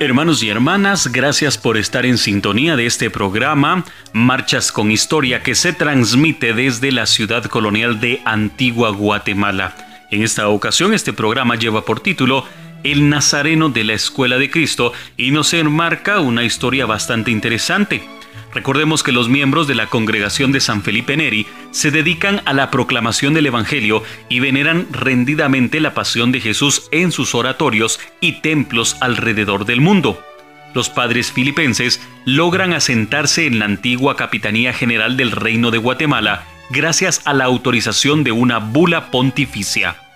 Hermanos y hermanas, gracias por estar en sintonía de este programa Marchas con Historia que se transmite desde la ciudad colonial de Antigua Guatemala. En esta ocasión este programa lleva por título El Nazareno de la Escuela de Cristo y nos enmarca una historia bastante interesante. Recordemos que los miembros de la congregación de San Felipe Neri se dedican a la proclamación del Evangelio y veneran rendidamente la pasión de Jesús en sus oratorios y templos alrededor del mundo. Los padres filipenses logran asentarse en la antigua Capitanía General del Reino de Guatemala gracias a la autorización de una bula pontificia.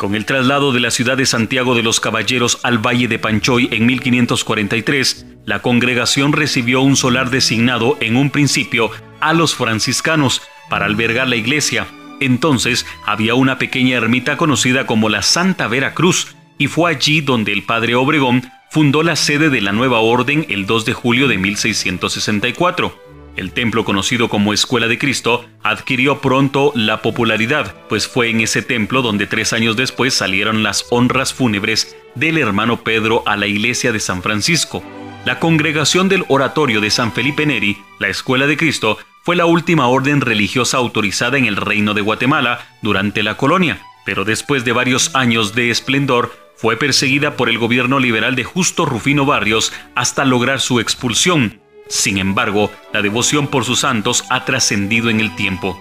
Con el traslado de la ciudad de Santiago de los Caballeros al Valle de Panchoy en 1543, la congregación recibió un solar designado en un principio a los franciscanos para albergar la iglesia. Entonces había una pequeña ermita conocida como la Santa Vera Cruz, y fue allí donde el padre Obregón fundó la sede de la nueva orden el 2 de julio de 1664. El templo conocido como Escuela de Cristo adquirió pronto la popularidad, pues fue en ese templo donde tres años después salieron las honras fúnebres del hermano Pedro a la iglesia de San Francisco. La congregación del oratorio de San Felipe Neri, la Escuela de Cristo, fue la última orden religiosa autorizada en el reino de Guatemala durante la colonia, pero después de varios años de esplendor, fue perseguida por el gobierno liberal de Justo Rufino Barrios hasta lograr su expulsión, sin embargo, la devoción por sus santos ha trascendido en el tiempo.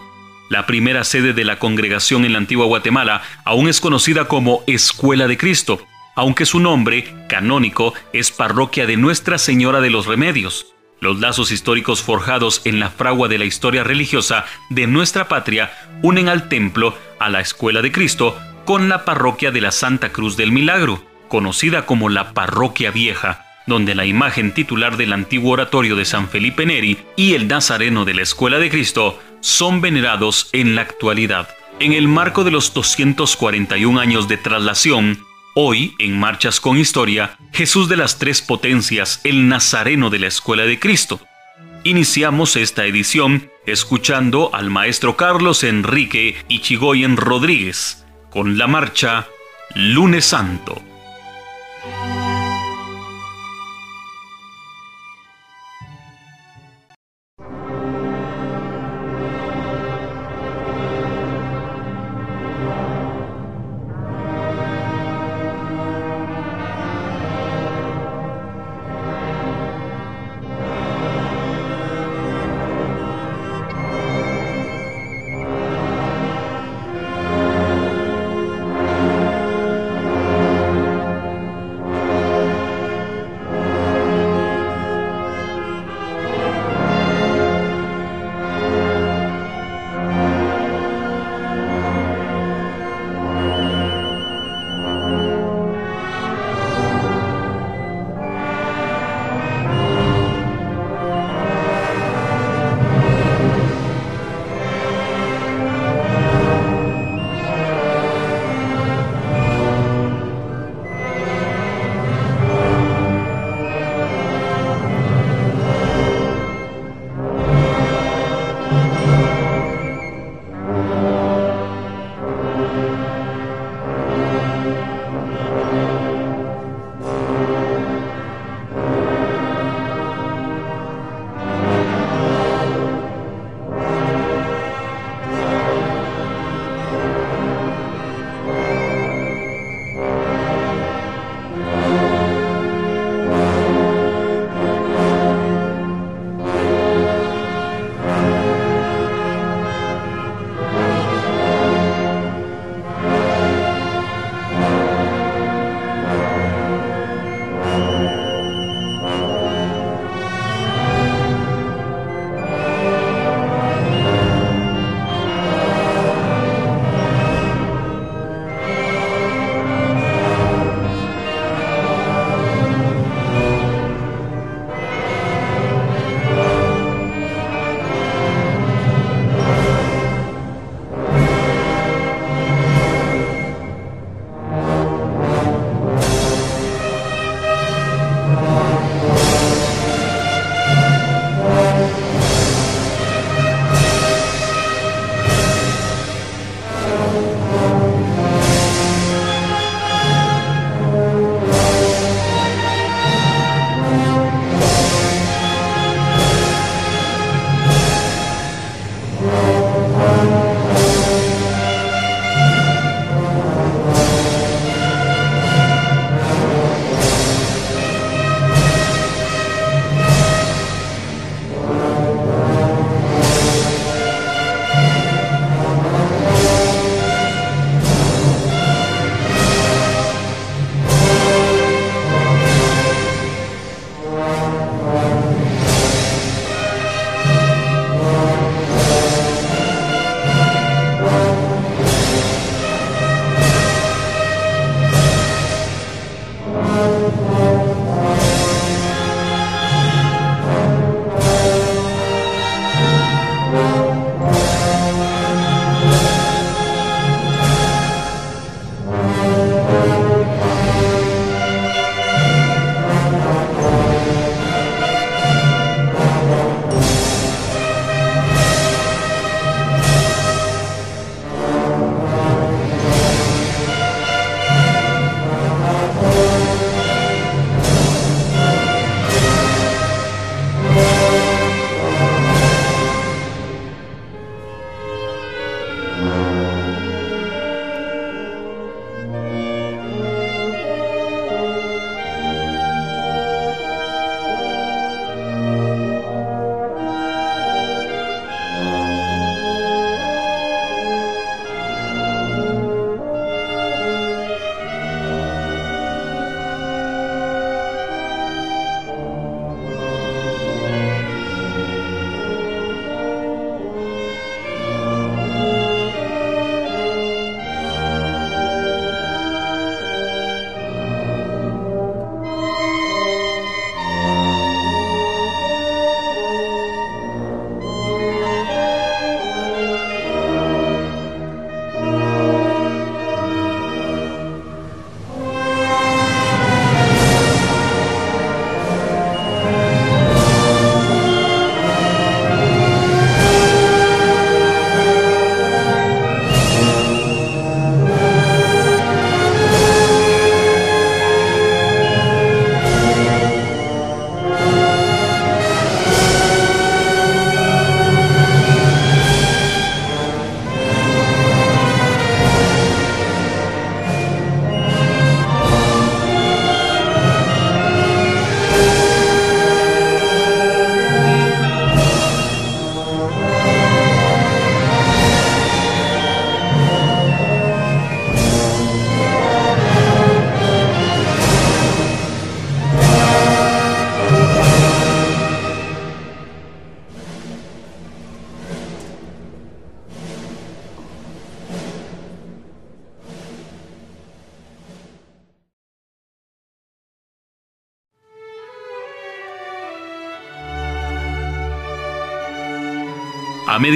La primera sede de la congregación en la antigua Guatemala aún es conocida como Escuela de Cristo, aunque su nombre canónico es Parroquia de Nuestra Señora de los Remedios. Los lazos históricos forjados en la fragua de la historia religiosa de nuestra patria unen al templo, a la Escuela de Cristo, con la parroquia de la Santa Cruz del Milagro, conocida como la Parroquia Vieja, donde la imagen titular del antiguo oratorio de San Felipe Neri y el Nazareno de la Escuela de Cristo son venerados en la actualidad. En el marco de los 241 años de traslación, hoy, en Marchas con Historia, Jesús de las Tres Potencias, el Nazareno de la Escuela de Cristo. Iniciamos esta edición escuchando al maestro Carlos Enrique Ichigoyen Rodríguez con la marcha Lunes Santo.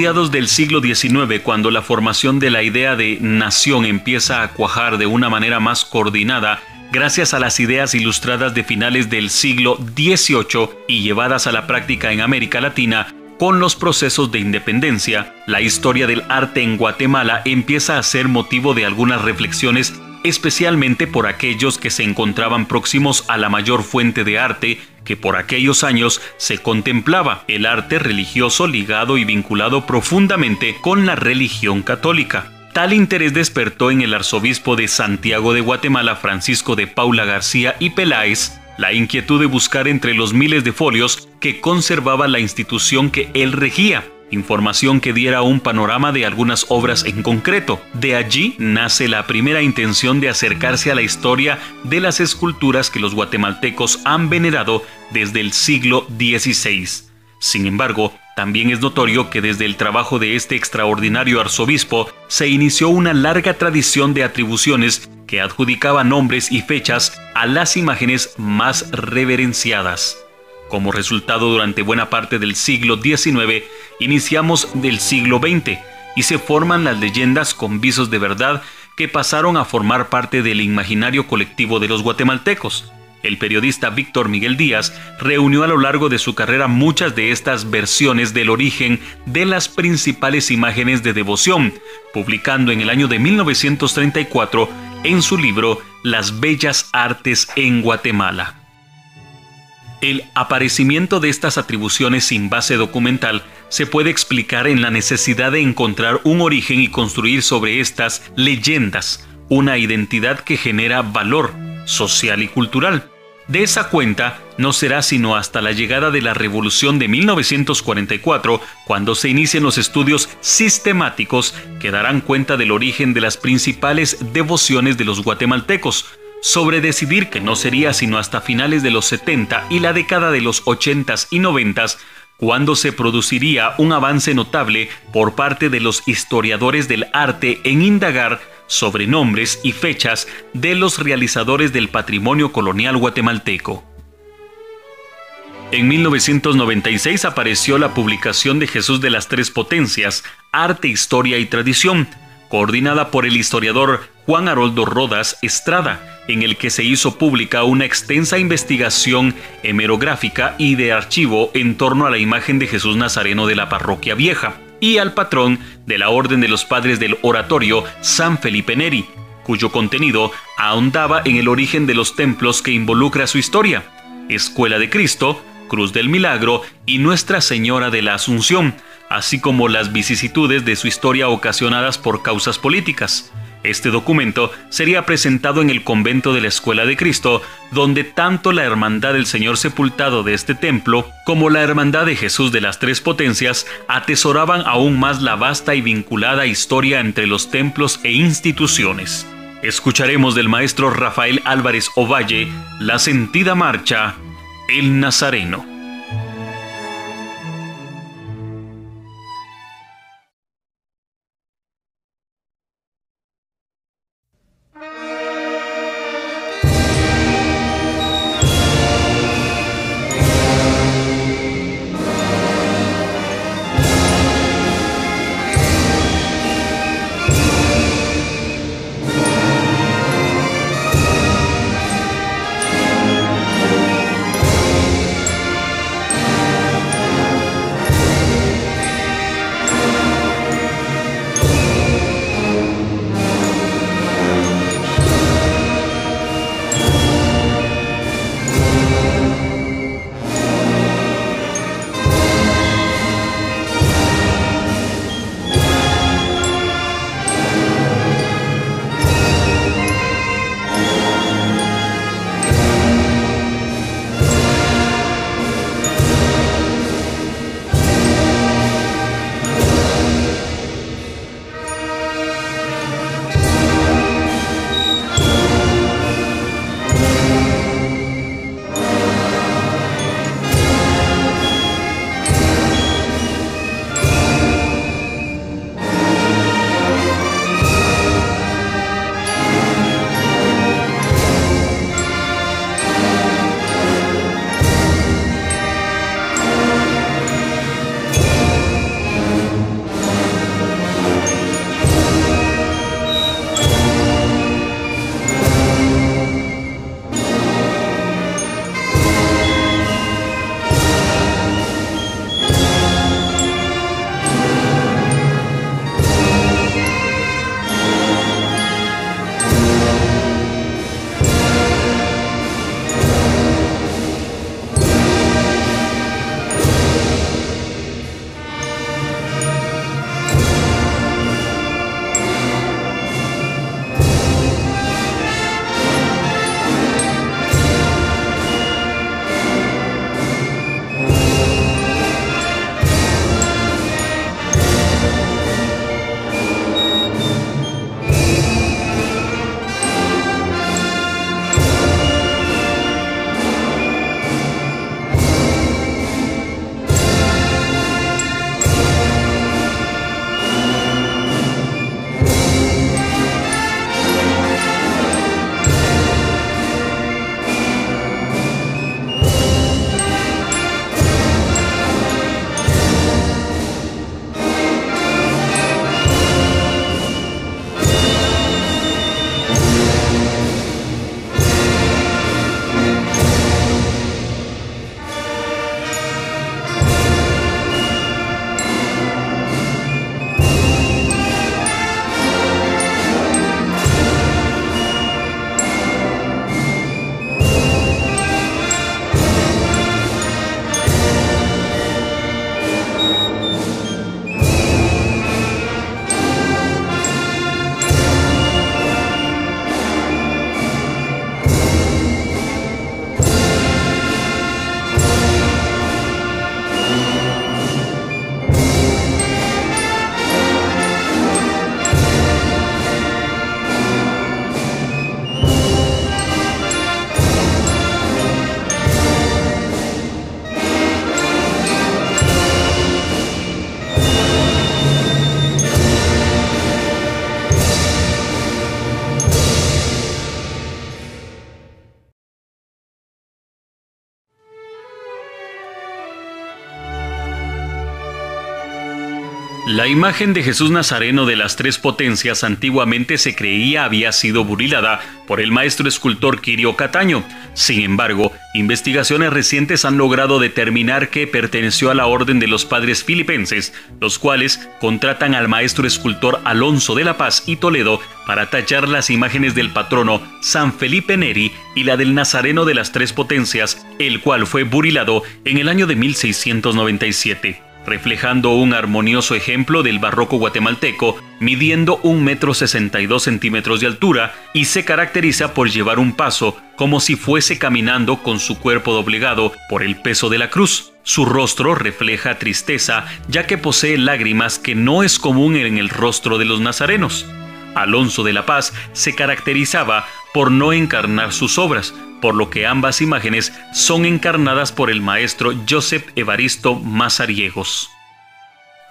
Mediados del siglo XIX, cuando la formación de la idea de nación empieza a cuajar de una manera más coordinada, gracias a las ideas ilustradas de finales del siglo XVIII y llevadas a la práctica en América Latina, con los procesos de independencia, la historia del arte en Guatemala empieza a ser motivo de algunas reflexiones, especialmente por aquellos que se encontraban próximos a la mayor fuente de arte que por aquellos años se contemplaba, el arte religioso ligado y vinculado profundamente con la religión católica. Tal interés despertó en el arzobispo de Santiago de Guatemala, Francisco de Paula García y Peláez, la inquietud de buscar entre los miles de folios que conservaba la institución que él regía, información que diera un panorama de algunas obras en concreto. De allí nace la primera intención de acercarse a la historia de las esculturas que los guatemaltecos han venerado desde el siglo XVI. Sin embargo, también es notorio que desde el trabajo de este extraordinario arzobispo se inició una larga tradición de atribuciones que adjudicaba nombres y fechas a las imágenes más reverenciadas. Como resultado, durante buena parte del siglo XIX, iniciamos del siglo XX y se forman las leyendas con visos de verdad que pasaron a formar parte del imaginario colectivo de los guatemaltecos. El periodista Víctor Miguel Díaz reunió a lo largo de su carrera muchas de estas versiones del origen de las principales imágenes de devoción, publicando en el año de 1934 en su libro Las Bellas Artes en Guatemala. El aparecimiento de estas atribuciones sin base documental se puede explicar en la necesidad de encontrar un origen y construir sobre estas leyendas una identidad que genera valor social y cultural. De esa cuenta no será sino hasta la llegada de la Revolución de 1944 cuando se inicien los estudios sistemáticos que darán cuenta del origen de las principales devociones de los guatemaltecos, sobre decidir que no sería sino hasta finales de los 70 y la década de los 80 y 90 cuando se produciría un avance notable por parte de los historiadores del arte en indagar sobre nombres y fechas de los realizadores del patrimonio colonial guatemalteco. En 1996 apareció la publicación de Jesús de las Tres Potencias, Arte, Historia y Tradición, coordinada por el historiador Juan Haroldo Rodas Estrada, en el que se hizo pública una extensa investigación hemerográfica y de archivo en torno a la imagen de Jesús Nazareno de la Parroquia Vieja y al patrón de la Orden de los Padres del Oratorio, San Felipe Neri, cuyo contenido ahondaba en el origen de los templos que involucra su historia, Escuela de Cristo, Cruz del Milagro y Nuestra Señora de la Asunción, así como las vicisitudes de su historia ocasionadas por causas políticas. Este documento sería presentado en el convento de la Escuela de Cristo, donde tanto la Hermandad del Señor Sepultado de este templo como la Hermandad de Jesús de las Tres Potencias atesoraban aún más la vasta y vinculada historia entre los templos e instituciones. Escucharemos del maestro Rafael Álvarez Ovalle la sentida marcha El Nazareno. La imagen de Jesús Nazareno de las tres potencias antiguamente se creía había sido burilada por el maestro escultor Quirio Cataño. Sin embargo, investigaciones recientes han logrado determinar que perteneció a la orden de los padres filipenses, los cuales contratan al maestro escultor Alonso de la Paz y Toledo para tachar las imágenes del patrono San Felipe Neri y la del Nazareno de las tres potencias, el cual fue burilado en el año de 1697 reflejando un armonioso ejemplo del barroco guatemalteco, midiendo un metro sesenta y dos centímetros de altura y se caracteriza por llevar un paso como si fuese caminando con su cuerpo doblegado por el peso de la cruz. Su rostro refleja tristeza, ya que posee lágrimas que no es común en el rostro de los nazarenos. Alonso de la Paz se caracterizaba por no encarnar sus obras, por lo que ambas imágenes son encarnadas por el maestro Joseph Evaristo Mazariegos.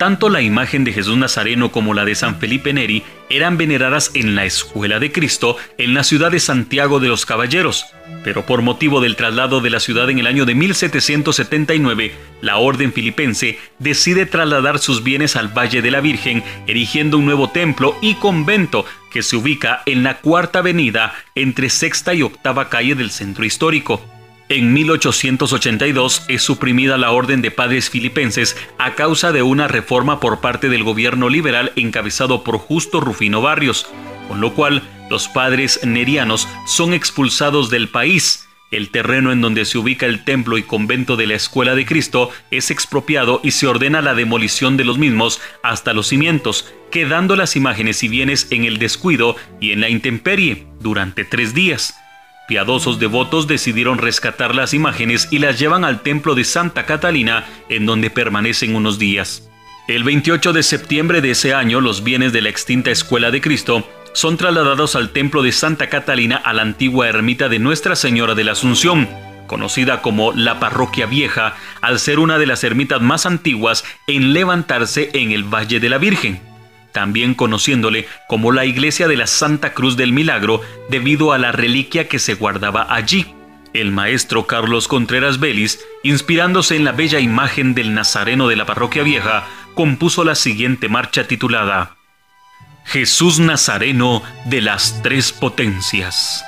Tanto la imagen de Jesús Nazareno como la de San Felipe Neri eran veneradas en la Escuela de Cristo en la ciudad de Santiago de los Caballeros, pero por motivo del traslado de la ciudad en el año de 1779, la Orden Filipense decide trasladar sus bienes al Valle de la Virgen, erigiendo un nuevo templo y convento que se ubica en la Cuarta Avenida entre Sexta y Octava Calle del Centro Histórico. En 1882 es suprimida la Orden de Padres Filipenses a causa de una reforma por parte del gobierno liberal encabezado por Justo Rufino Barrios, con lo cual los padres nerianos son expulsados del país. El terreno en donde se ubica el templo y convento de la Escuela de Cristo es expropiado y se ordena la demolición de los mismos hasta los cimientos, quedando las imágenes y bienes en el descuido y en la intemperie durante tres días. Piadosos devotos decidieron rescatar las imágenes y las llevan al templo de Santa Catalina, en donde permanecen unos días. El 28 de septiembre de ese año, los bienes de la extinta Escuela de Cristo son trasladados al templo de Santa Catalina a la antigua ermita de Nuestra Señora de la Asunción, conocida como la Parroquia Vieja, al ser una de las ermitas más antiguas en levantarse en el Valle de la Virgen también conociéndole como la iglesia de la Santa Cruz del Milagro debido a la reliquia que se guardaba allí. El maestro Carlos Contreras Vélez, inspirándose en la bella imagen del Nazareno de la Parroquia Vieja, compuso la siguiente marcha titulada Jesús Nazareno de las Tres Potencias.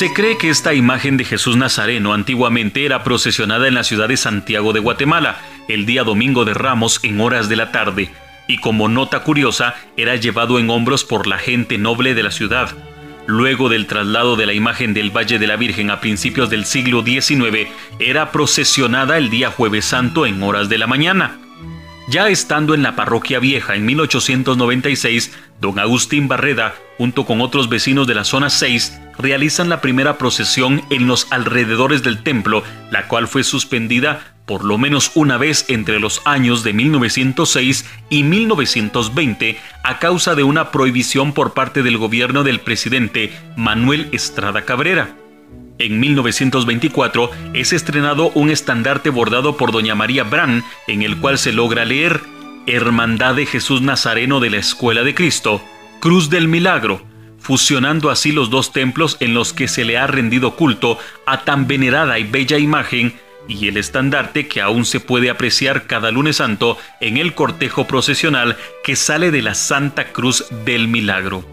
Se cree que esta imagen de Jesús Nazareno antiguamente era procesionada en la ciudad de Santiago de Guatemala el día domingo de Ramos en horas de la tarde, y como nota curiosa era llevado en hombros por la gente noble de la ciudad. Luego del traslado de la imagen del Valle de la Virgen a principios del siglo XIX, era procesionada el día jueves santo en horas de la mañana. Ya estando en la parroquia vieja en 1896, don Agustín Barreda, junto con otros vecinos de la zona 6, realizan la primera procesión en los alrededores del templo, la cual fue suspendida por lo menos una vez entre los años de 1906 y 1920 a causa de una prohibición por parte del gobierno del presidente Manuel Estrada Cabrera. En 1924 es estrenado un estandarte bordado por doña María Brand en el cual se logra leer Hermandad de Jesús Nazareno de la Escuela de Cristo, Cruz del Milagro, fusionando así los dos templos en los que se le ha rendido culto a tan venerada y bella imagen y el estandarte que aún se puede apreciar cada lunes santo en el cortejo procesional que sale de la Santa Cruz del Milagro.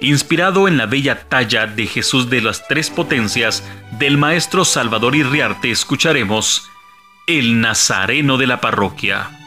Inspirado en la bella talla de Jesús de las Tres Potencias del maestro Salvador Irriarte, escucharemos El Nazareno de la Parroquia.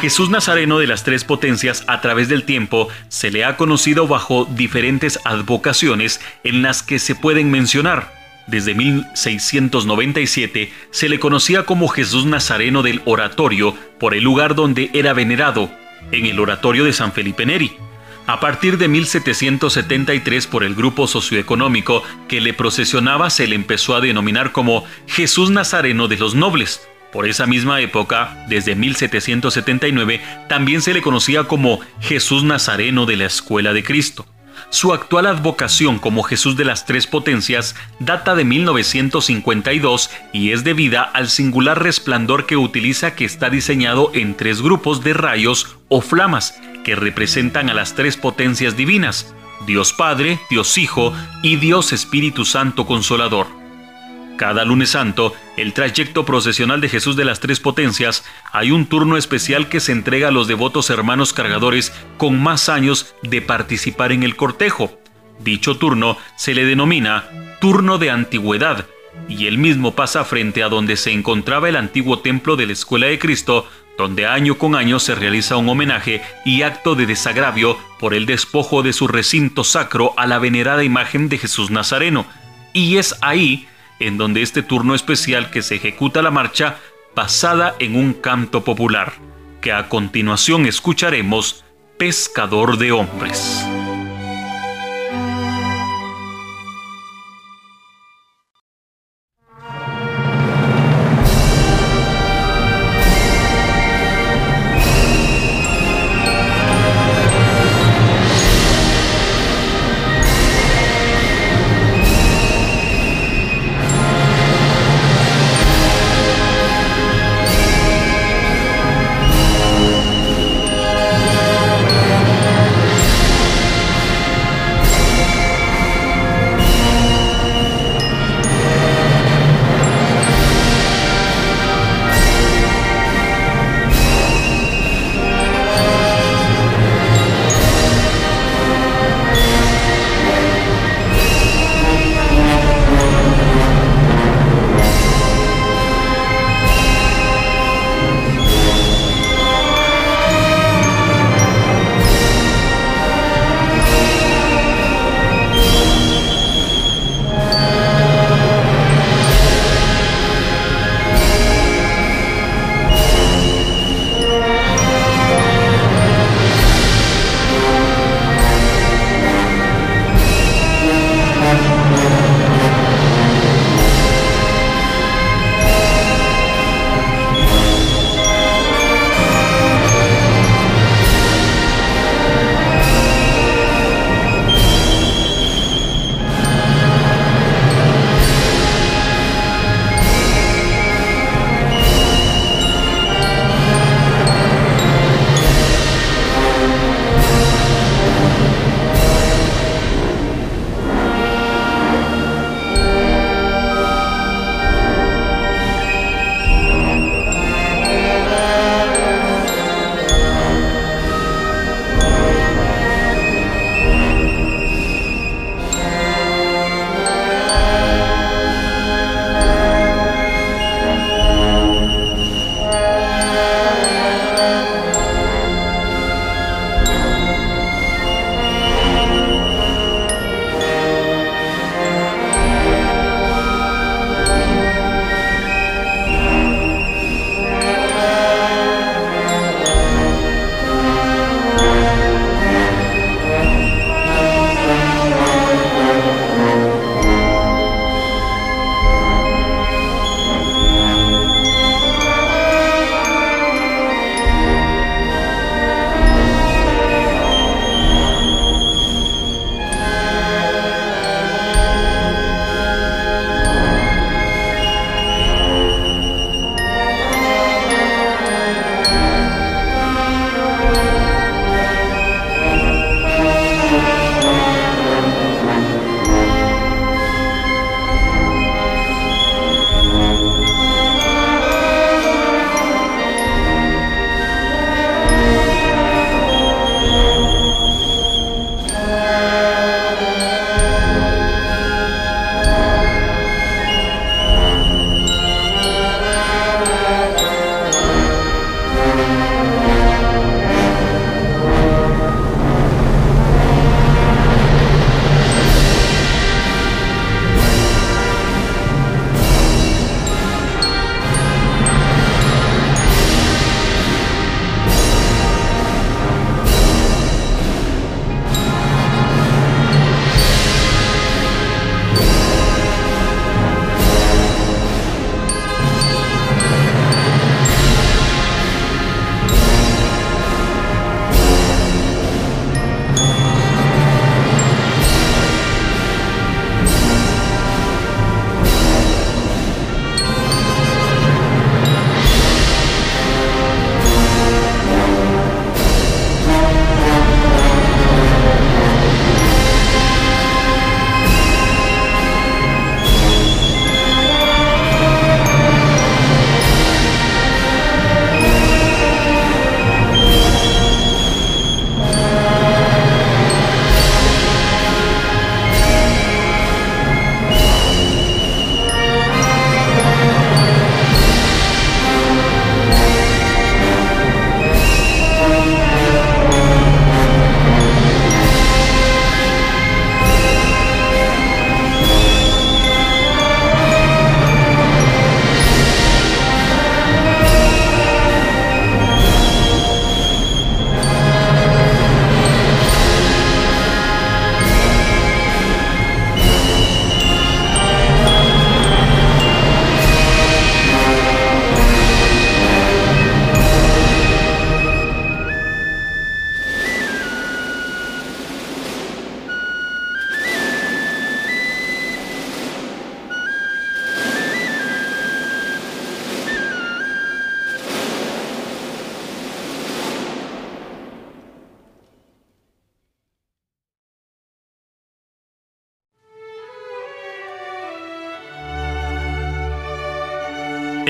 Jesús Nazareno de las Tres Potencias a través del tiempo se le ha conocido bajo diferentes advocaciones en las que se pueden mencionar. Desde 1697 se le conocía como Jesús Nazareno del Oratorio por el lugar donde era venerado, en el Oratorio de San Felipe Neri. A partir de 1773 por el grupo socioeconómico que le procesionaba se le empezó a denominar como Jesús Nazareno de los Nobles. Por esa misma época, desde 1779, también se le conocía como Jesús Nazareno de la Escuela de Cristo. Su actual advocación como Jesús de las Tres Potencias data de 1952 y es debida al singular resplandor que utiliza que está diseñado en tres grupos de rayos o flamas que representan a las tres potencias divinas, Dios Padre, Dios Hijo y Dios Espíritu Santo Consolador. Cada lunes santo, el trayecto procesional de Jesús de las Tres Potencias, hay un turno especial que se entrega a los devotos hermanos cargadores con más años de participar en el cortejo. Dicho turno se le denomina turno de antigüedad, y el mismo pasa frente a donde se encontraba el antiguo templo de la Escuela de Cristo, donde año con año se realiza un homenaje y acto de desagravio por el despojo de su recinto sacro a la venerada imagen de Jesús Nazareno. Y es ahí en donde este turno especial que se ejecuta la marcha basada en un canto popular, que a continuación escucharemos Pescador de Hombres.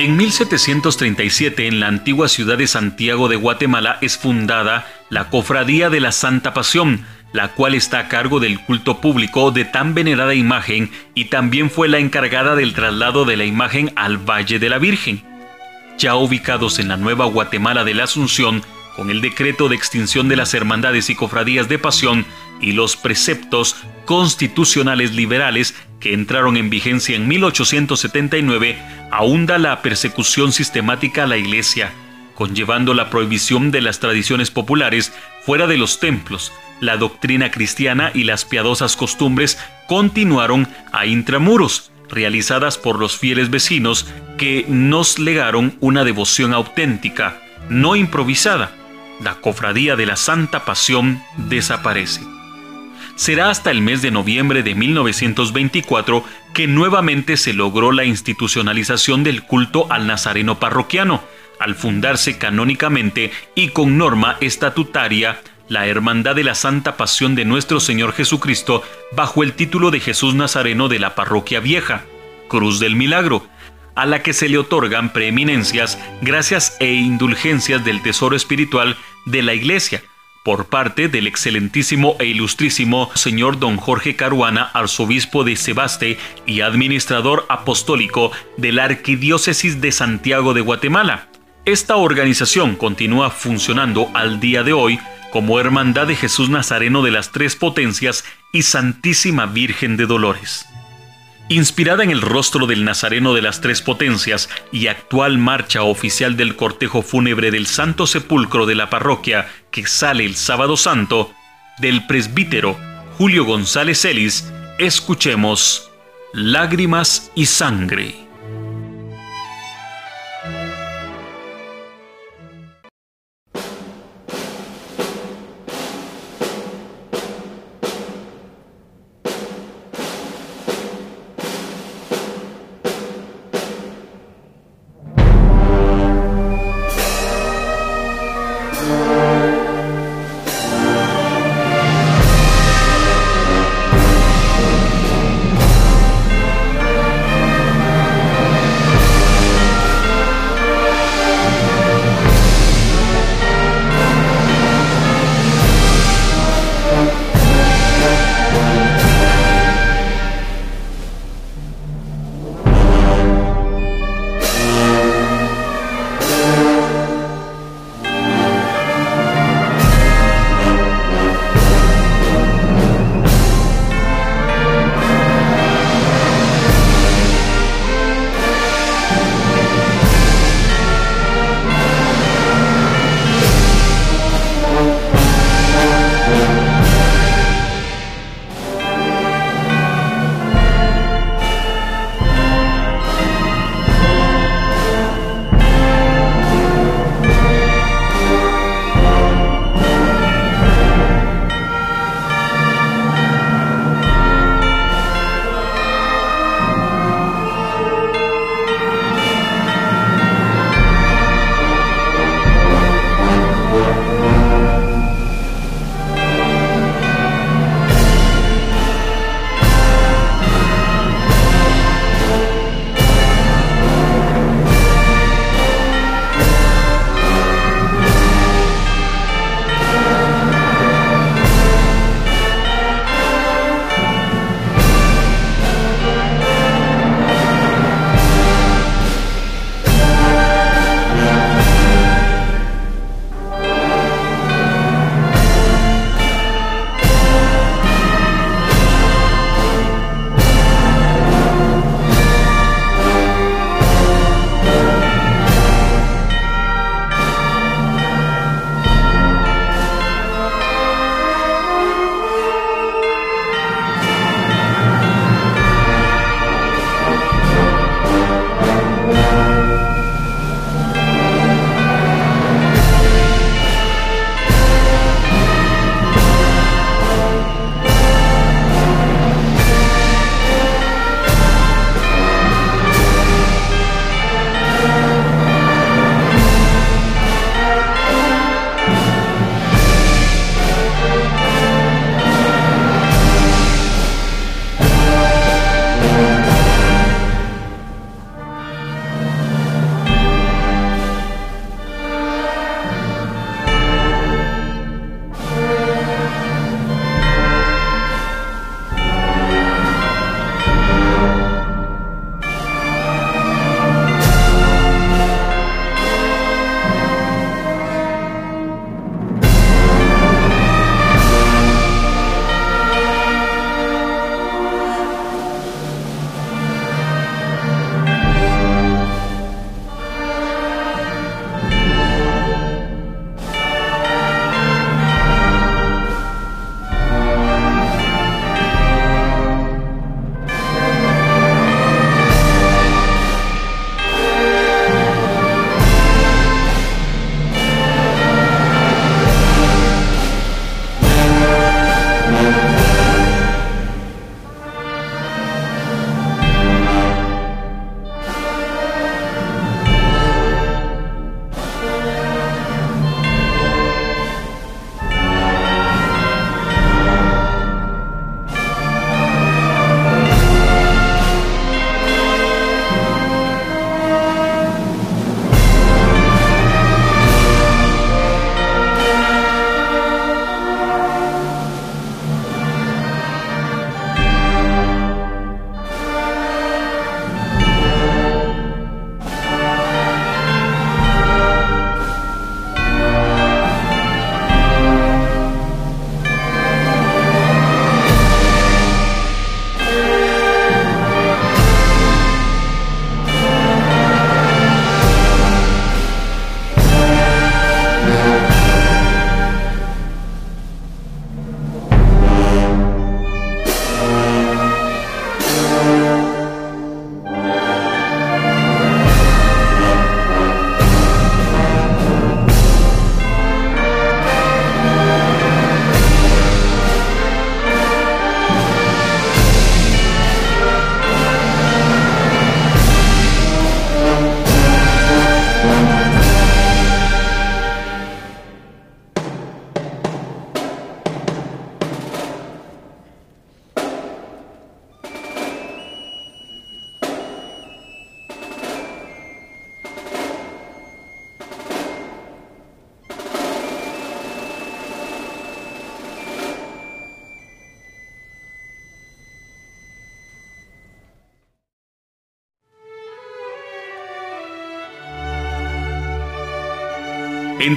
En 1737, en la antigua ciudad de Santiago de Guatemala, es fundada la Cofradía de la Santa Pasión, la cual está a cargo del culto público de tan venerada imagen y también fue la encargada del traslado de la imagen al Valle de la Virgen. Ya ubicados en la nueva Guatemala de la Asunción, con el decreto de extinción de las hermandades y cofradías de pasión y los preceptos constitucionales liberales que entraron en vigencia en 1879, ahonda la persecución sistemática a la Iglesia, conllevando la prohibición de las tradiciones populares fuera de los templos. La doctrina cristiana y las piadosas costumbres continuaron a intramuros, realizadas por los fieles vecinos que nos legaron una devoción auténtica, no improvisada. La cofradía de la Santa Pasión desaparece será hasta el mes de noviembre de 1924 que nuevamente se logró la institucionalización del culto al nazareno parroquiano, al fundarse canónicamente y con norma estatutaria la Hermandad de la Santa Pasión de nuestro Señor Jesucristo bajo el título de Jesús Nazareno de la Parroquia Vieja, Cruz del Milagro, a la que se le otorgan preeminencias, gracias e indulgencias del tesoro espiritual de la Iglesia, por parte del excelentísimo e ilustrísimo señor don Jorge Caruana, arzobispo de Sebaste y administrador apostólico de la Arquidiócesis de Santiago de Guatemala. Esta organización continúa funcionando al día de hoy como Hermandad de Jesús Nazareno de las Tres Potencias y Santísima Virgen de Dolores. Inspirada en el rostro del Nazareno de las Tres Potencias y actual marcha oficial del cortejo fúnebre del Santo Sepulcro de la parroquia que sale el sábado santo, del presbítero Julio González Ellis, escuchemos Lágrimas y Sangre.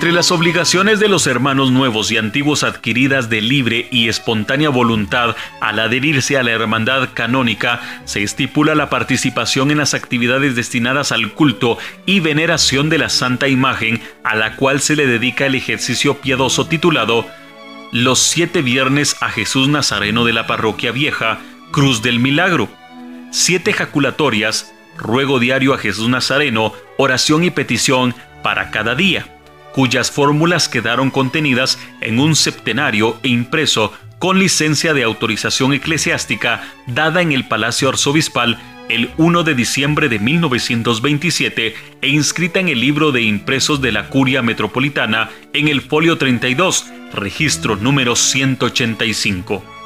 Entre las obligaciones de los hermanos nuevos y antiguos adquiridas de libre y espontánea voluntad al adherirse a la hermandad canónica, se estipula la participación en las actividades destinadas al culto y veneración de la Santa Imagen, a la cual se le dedica el ejercicio piadoso titulado Los siete viernes a Jesús Nazareno de la Parroquia Vieja, Cruz del Milagro, siete jaculatorias, ruego diario a Jesús Nazareno, oración y petición para cada día cuyas fórmulas quedaron contenidas en un septenario e impreso con licencia de autorización eclesiástica dada en el Palacio Arzobispal el 1 de diciembre de 1927 e inscrita en el libro de impresos de la Curia Metropolitana en el folio 32, registro número 185.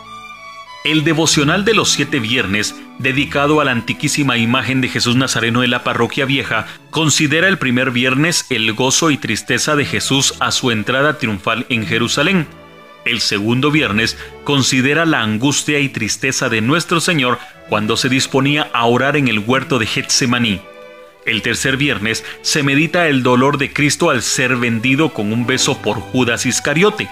El devocional de los siete viernes, dedicado a la antiquísima imagen de Jesús Nazareno de la parroquia vieja, considera el primer viernes el gozo y tristeza de Jesús a su entrada triunfal en Jerusalén. El segundo viernes considera la angustia y tristeza de nuestro Señor cuando se disponía a orar en el huerto de Getsemaní. El tercer viernes se medita el dolor de Cristo al ser vendido con un beso por Judas Iscariote.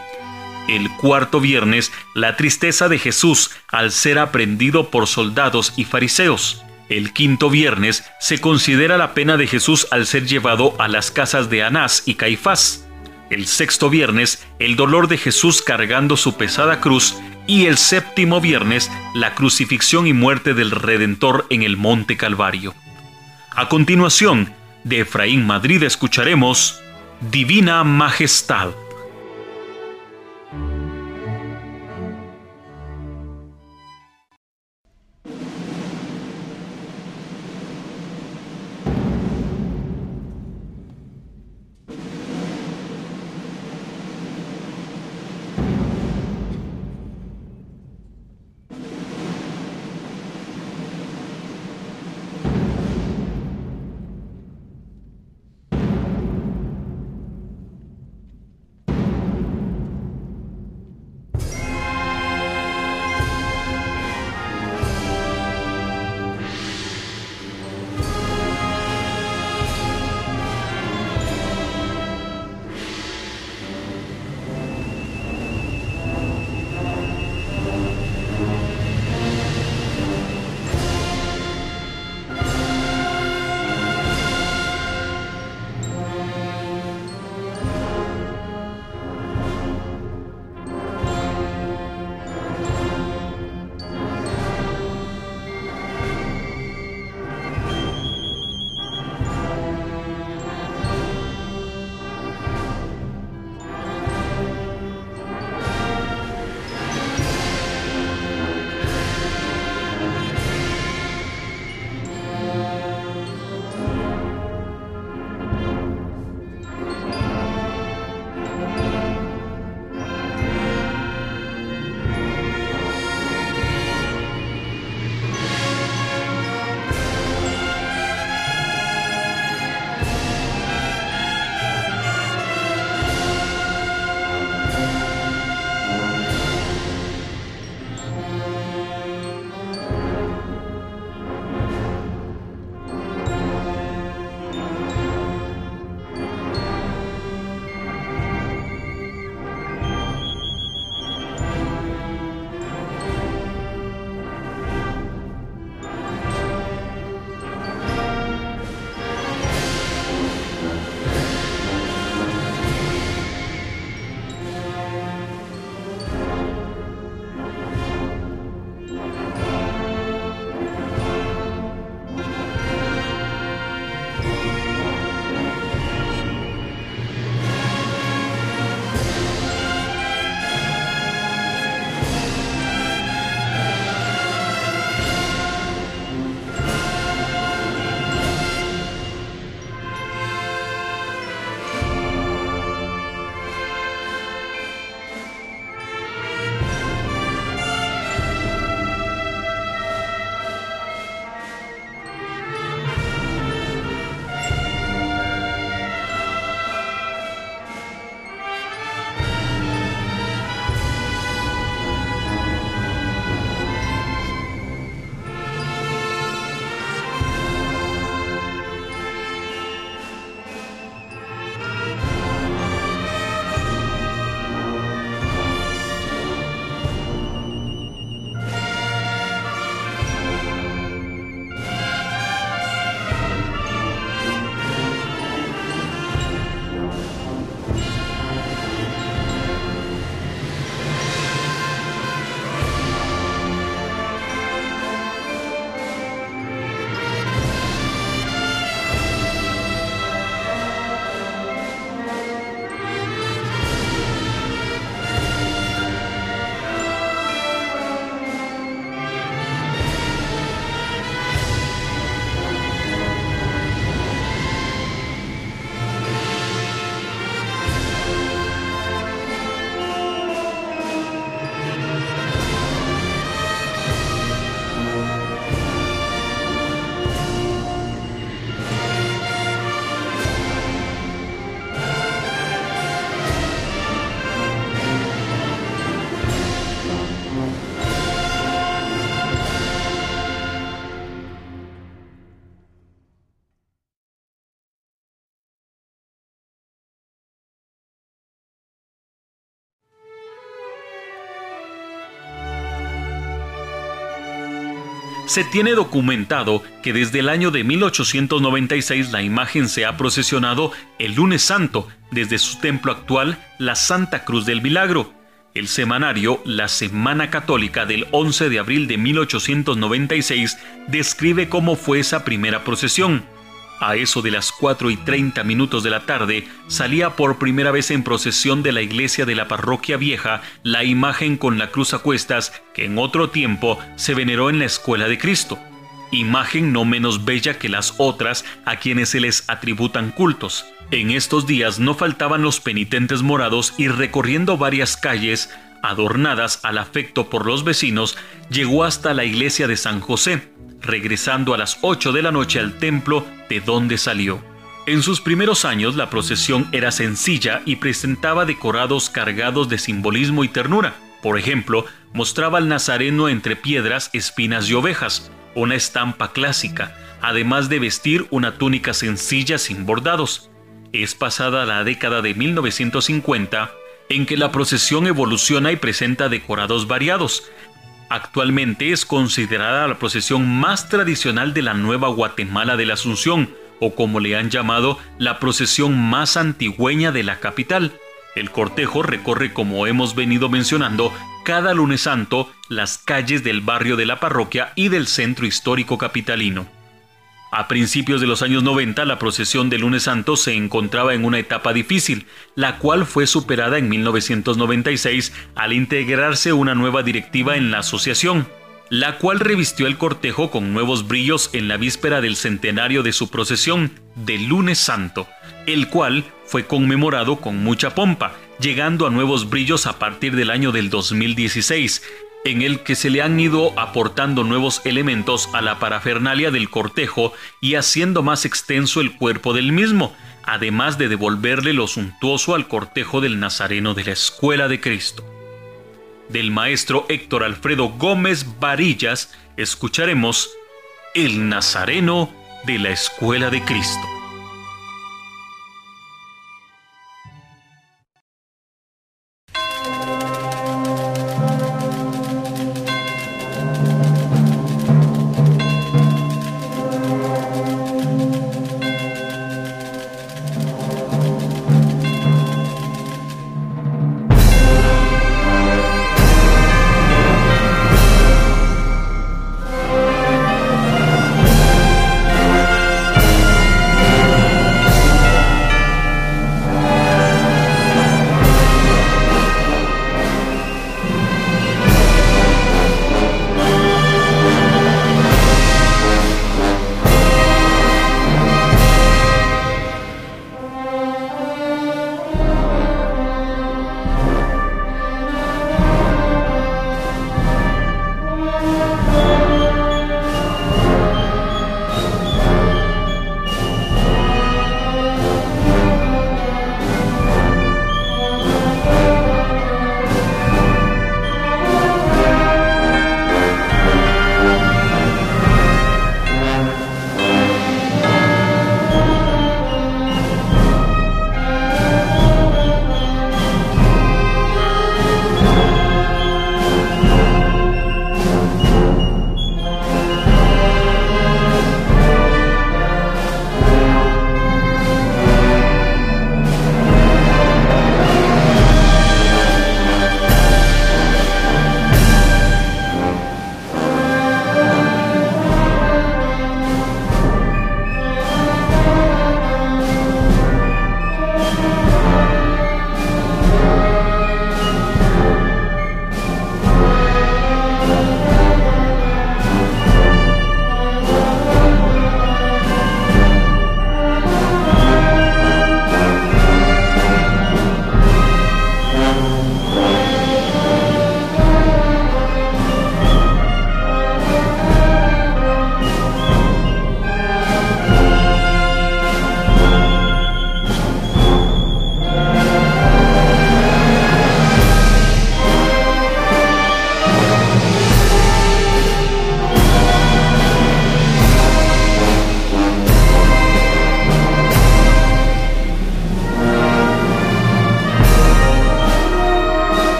El cuarto viernes, la tristeza de Jesús al ser aprendido por soldados y fariseos. El quinto viernes se considera la pena de Jesús al ser llevado a las casas de Anás y Caifás. El sexto viernes, el dolor de Jesús cargando su pesada cruz. Y el séptimo viernes, la crucifixión y muerte del Redentor en el Monte Calvario. A continuación, de Efraín Madrid escucharemos Divina Majestad. Se tiene documentado que desde el año de 1896 la imagen se ha procesionado el lunes santo desde su templo actual, la Santa Cruz del Milagro. El semanario La Semana Católica del 11 de abril de 1896 describe cómo fue esa primera procesión. A eso de las 4 y 30 minutos de la tarde salía por primera vez en procesión de la iglesia de la parroquia vieja la imagen con la cruz a cuestas que en otro tiempo se veneró en la escuela de Cristo. Imagen no menos bella que las otras a quienes se les atributan cultos. En estos días no faltaban los penitentes morados y recorriendo varias calles, adornadas al afecto por los vecinos, llegó hasta la iglesia de San José, regresando a las 8 de la noche al templo de donde salió. En sus primeros años la procesión era sencilla y presentaba decorados cargados de simbolismo y ternura. Por ejemplo, mostraba al Nazareno entre piedras, espinas y ovejas, una estampa clásica, además de vestir una túnica sencilla sin bordados. Es pasada la década de 1950 en que la procesión evoluciona y presenta decorados variados, Actualmente es considerada la procesión más tradicional de la Nueva Guatemala de la Asunción, o como le han llamado, la procesión más antigüeña de la capital. El cortejo recorre, como hemos venido mencionando, cada lunes santo las calles del barrio de la parroquia y del centro histórico capitalino. A principios de los años 90, la procesión del lunes santo se encontraba en una etapa difícil, la cual fue superada en 1996 al integrarse una nueva directiva en la asociación, la cual revistió el cortejo con nuevos brillos en la víspera del centenario de su procesión del lunes santo, el cual fue conmemorado con mucha pompa, llegando a nuevos brillos a partir del año del 2016, en el que se le han ido aportando nuevos elementos a la parafernalia del cortejo y haciendo más extenso el cuerpo del mismo, además de devolverle lo suntuoso al cortejo del Nazareno de la Escuela de Cristo. Del maestro Héctor Alfredo Gómez Varillas escucharemos El Nazareno de la Escuela de Cristo.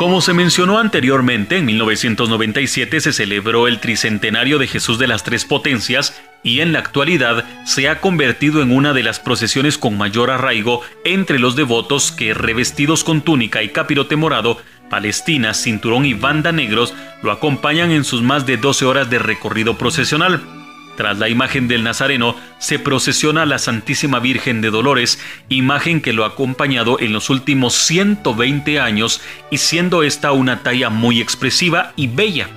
Como se mencionó anteriormente, en 1997 se celebró el tricentenario de Jesús de las Tres Potencias y en la actualidad se ha convertido en una de las procesiones con mayor arraigo entre los devotos que, revestidos con túnica y capirote morado, Palestina, cinturón y banda negros, lo acompañan en sus más de 12 horas de recorrido procesional. Tras la imagen del Nazareno se procesiona la Santísima Virgen de Dolores, imagen que lo ha acompañado en los últimos 120 años y siendo esta una talla muy expresiva y bella.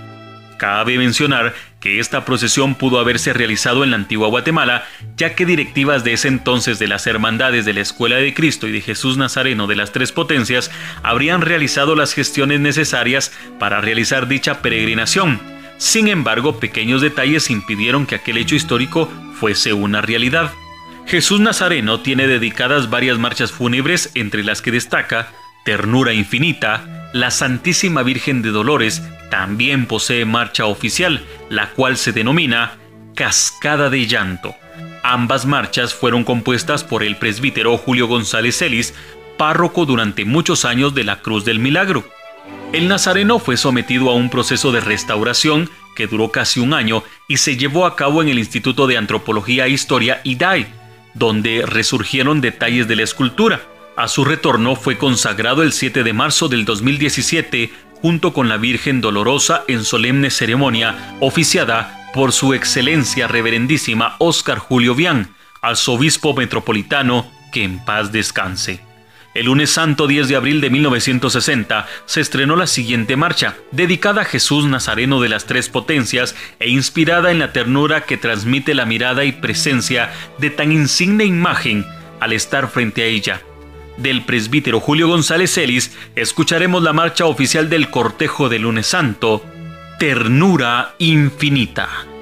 Cabe mencionar que esta procesión pudo haberse realizado en la antigua Guatemala, ya que directivas de ese entonces de las hermandades de la Escuela de Cristo y de Jesús Nazareno de las Tres Potencias habrían realizado las gestiones necesarias para realizar dicha peregrinación sin embargo, pequeños detalles impidieron que aquel hecho histórico fuese una realidad. Jesús Nazareno tiene dedicadas varias marchas fúnebres entre las que destaca Ternura Infinita, la Santísima Virgen de Dolores también posee marcha oficial, la cual se denomina Cascada de Llanto. Ambas marchas fueron compuestas por el presbítero Julio González Celis, párroco durante muchos años de la Cruz del Milagro. El Nazareno fue sometido a un proceso de restauración que duró casi un año y se llevó a cabo en el Instituto de Antropología e Historia IDAI, donde resurgieron detalles de la escultura. A su retorno fue consagrado el 7 de marzo del 2017 junto con la Virgen Dolorosa en solemne ceremonia oficiada por su excelencia reverendísima Óscar Julio Vian, arzobispo metropolitano, que en paz descanse. El lunes santo 10 de abril de 1960 se estrenó la siguiente marcha, dedicada a Jesús Nazareno de las Tres Potencias e inspirada en la ternura que transmite la mirada y presencia de tan insigne imagen al estar frente a ella. Del presbítero Julio González Ellis escucharemos la marcha oficial del cortejo del lunes santo, Ternura Infinita.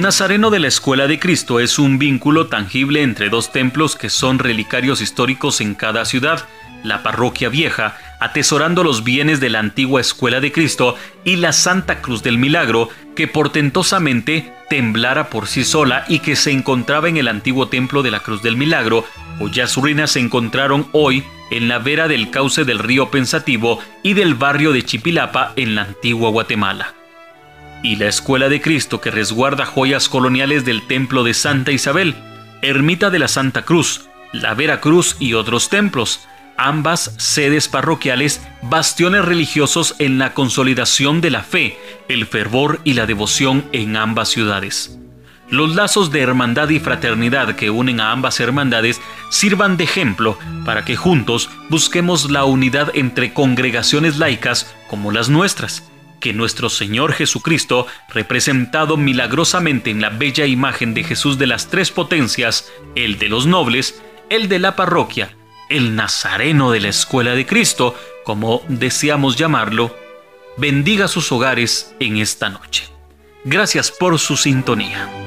Nazareno de la Escuela de Cristo es un vínculo tangible entre dos templos que son relicarios históricos en cada ciudad, la Parroquia Vieja, atesorando los bienes de la antigua Escuela de Cristo, y la Santa Cruz del Milagro, que portentosamente temblara por sí sola y que se encontraba en el antiguo templo de la Cruz del Milagro, cuyas ruinas se encontraron hoy en la vera del cauce del río Pensativo y del barrio de Chipilapa en la antigua Guatemala y la Escuela de Cristo que resguarda joyas coloniales del Templo de Santa Isabel, Ermita de la Santa Cruz, la Vera Cruz y otros templos, ambas sedes parroquiales, bastiones religiosos en la consolidación de la fe, el fervor y la devoción en ambas ciudades. Los lazos de hermandad y fraternidad que unen a ambas hermandades sirvan de ejemplo para que juntos busquemos la unidad entre congregaciones laicas como las nuestras que nuestro Señor Jesucristo, representado milagrosamente en la bella imagen de Jesús de las tres potencias, el de los nobles, el de la parroquia, el Nazareno de la Escuela de Cristo, como deseamos llamarlo, bendiga sus hogares en esta noche. Gracias por su sintonía.